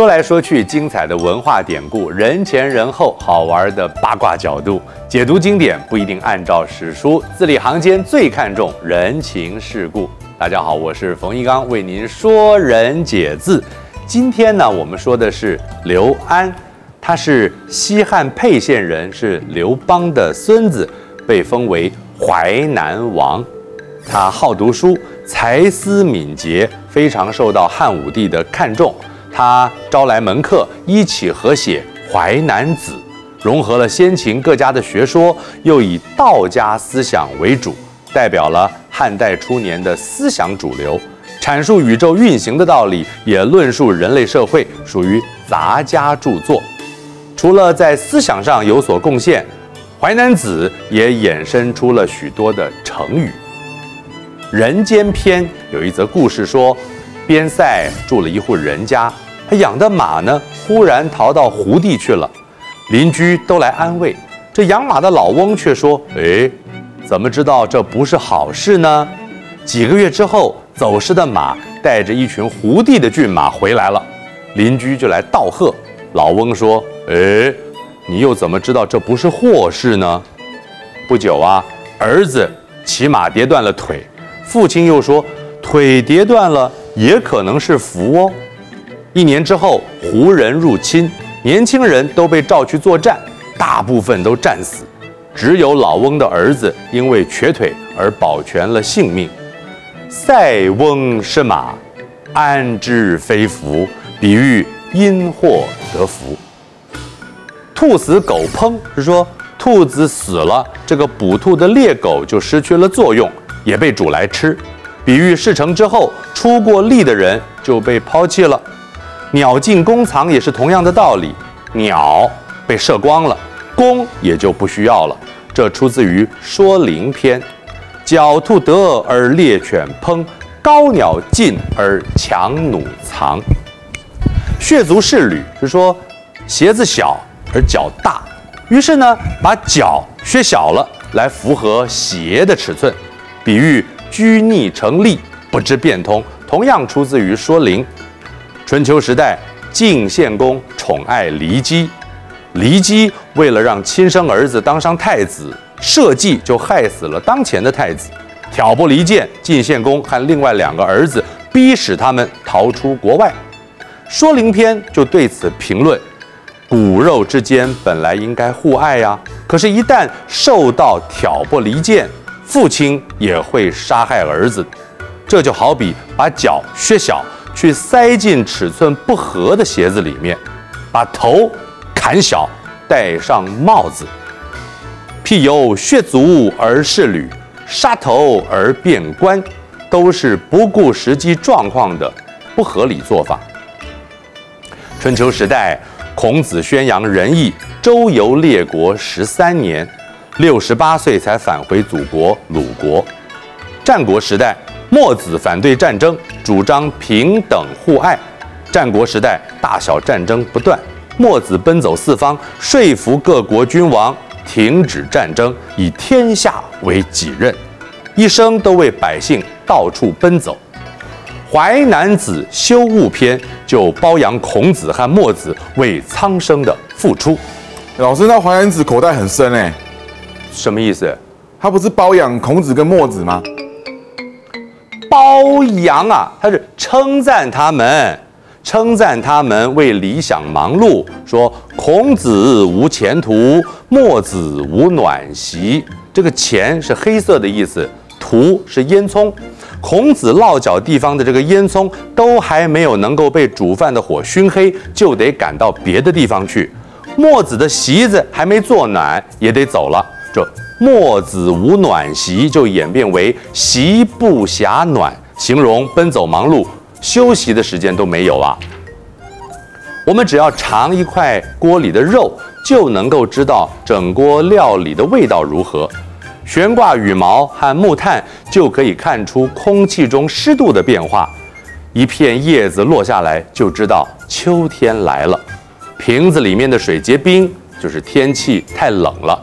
说来说去，精彩的文化典故，人前人后，好玩的八卦角度，解读经典不一定按照史书，字里行间最看重人情世故。大家好，我是冯一刚，为您说人解字。今天呢，我们说的是刘安，他是西汉沛县人，是刘邦的孙子，被封为淮南王。他好读书，才思敏捷，非常受到汉武帝的看重。他招来门客，一起合写《淮南子》，融合了先秦各家的学说，又以道家思想为主，代表了汉代初年的思想主流，阐述宇宙运行的道理，也论述人类社会，属于杂家著作。除了在思想上有所贡献，《淮南子》也衍生出了许多的成语。人间篇有一则故事说。边塞住了一户人家，他养的马呢，忽然逃到湖地去了。邻居都来安慰，这养马的老翁却说：“哎，怎么知道这不是好事呢？”几个月之后，走失的马带着一群湖地的骏马回来了，邻居就来道贺。老翁说：“哎，你又怎么知道这不是祸事呢？”不久啊，儿子骑马跌断了腿，父亲又说：“腿跌断了。”也可能是福哦。一年之后，胡人入侵，年轻人都被召去作战，大部分都战死，只有老翁的儿子因为瘸腿而保全了性命。塞翁失马，安知非福？比喻因祸得福。兔死狗烹是说兔子死了，这个捕兔的猎狗就失去了作用，也被煮来吃。比喻事成之后，出过力的人就被抛弃了。鸟尽弓藏也是同样的道理，鸟被射光了，弓也就不需要了。这出自于《说灵篇》：狡兔得而猎犬烹，高鸟尽而强弩藏。血足适履是说鞋子小而脚大，于是呢把脚削小了来符合鞋的尺寸，比喻。拘泥成利，不知变通，同样出自于《说灵》。春秋时代，晋献公宠爱骊姬，骊姬为了让亲生儿子当上太子，设计就害死了当前的太子。挑拨离间，晋献公和另外两个儿子逼使他们逃出国外。《说灵篇》就对此评论：骨肉之间本来应该互爱呀，可是，一旦受到挑拨离间。父亲也会杀害儿子，这就好比把脚削小，去塞进尺寸不合的鞋子里面；把头砍小，戴上帽子。譬有血足而事履，杀头而变冠，都是不顾实际状况的不合理做法。春秋时代，孔子宣扬仁义，周游列国十三年。六十八岁才返回祖国鲁国。战国时代，墨子反对战争，主张平等互爱。战国时代，大小战争不断，墨子奔走四方，说服各国君王停止战争，以天下为己任，一生都为百姓到处奔走。《淮南子·修物篇》就褒扬孔子和墨子为苍生的付出。老师，那《淮南子》口袋很深哎。什么意思？他不是褒扬孔子跟墨子吗？褒扬啊，他是称赞他们，称赞他们为理想忙碌。说孔子无前途，墨子无暖席。这个“前”是黑色的意思，“途”是烟囱。孔子落脚地方的这个烟囱都还没有能够被煮饭的火熏黑，就得赶到别的地方去。墨子的席子还没做暖，也得走了。这墨子无暖席就演变为席不暇暖，形容奔走忙碌，休息的时间都没有啊。我们只要尝一块锅里的肉，就能够知道整锅料理的味道如何。悬挂羽毛和木炭就可以看出空气中湿度的变化。一片叶子落下来，就知道秋天来了。瓶子里面的水结冰，就是天气太冷了。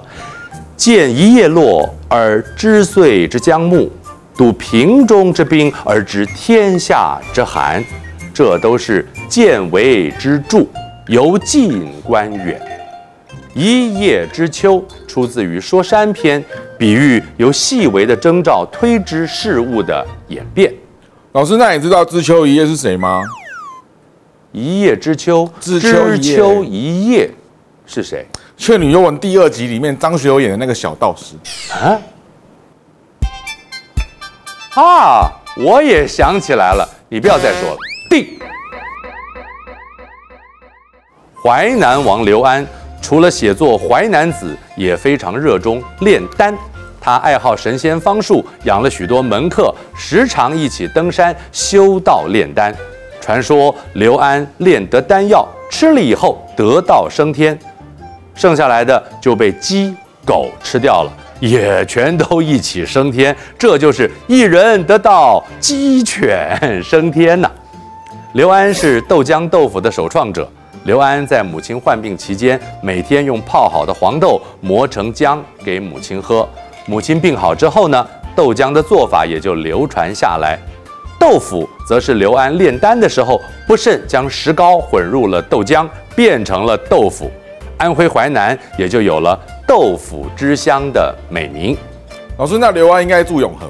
见一叶落而知岁之将暮，睹瓶中之冰而知天下之寒，这都是见微知著，由近观远。一叶知秋出自于《说山篇》，比喻由细微的征兆推知事物的演变。老师，那你知道知秋一叶是谁吗？一叶知秋，知秋一叶是谁？《劝女幽魂》第二集里面张学友演的那个小道士啊！啊，我也想起来了，你不要再说了。定。淮南王刘安除了写作《淮南子》，也非常热衷炼丹。他爱好神仙方术，养了许多门客，时常一起登山修道炼丹。传说刘安炼得丹药，吃了以后得道升天。剩下来的就被鸡狗吃掉了，也全都一起升天。这就是一人得道，鸡犬升天呐。刘安是豆浆豆腐的首创者。刘安在母亲患病期间，每天用泡好的黄豆磨成浆给母亲喝。母亲病好之后呢，豆浆的做法也就流传下来。豆腐则是刘安炼丹的时候，不慎将石膏混入了豆浆，变成了豆腐。安徽淮南也就有了“豆腐之乡”的美名。老师，那刘安应该住永和，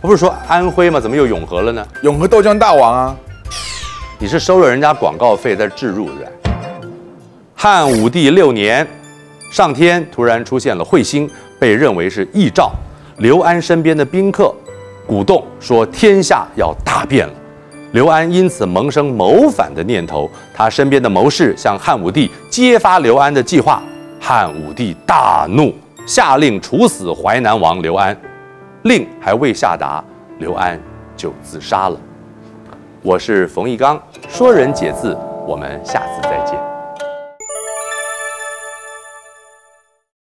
我不是说安徽吗？怎么又永和了呢？永和豆浆大王啊！你是收了人家广告费在置入的。汉武帝六年，上天突然出现了彗星，被认为是异兆。刘安身边的宾客鼓动说：“天下要大变了。”刘安因此萌生谋反的念头，他身边的谋士向汉武帝揭发刘安的计划，汉武帝大怒，下令处死淮南王刘安，令还未下达，刘安就自杀了。我是冯一刚，说人解字，我们下次再见。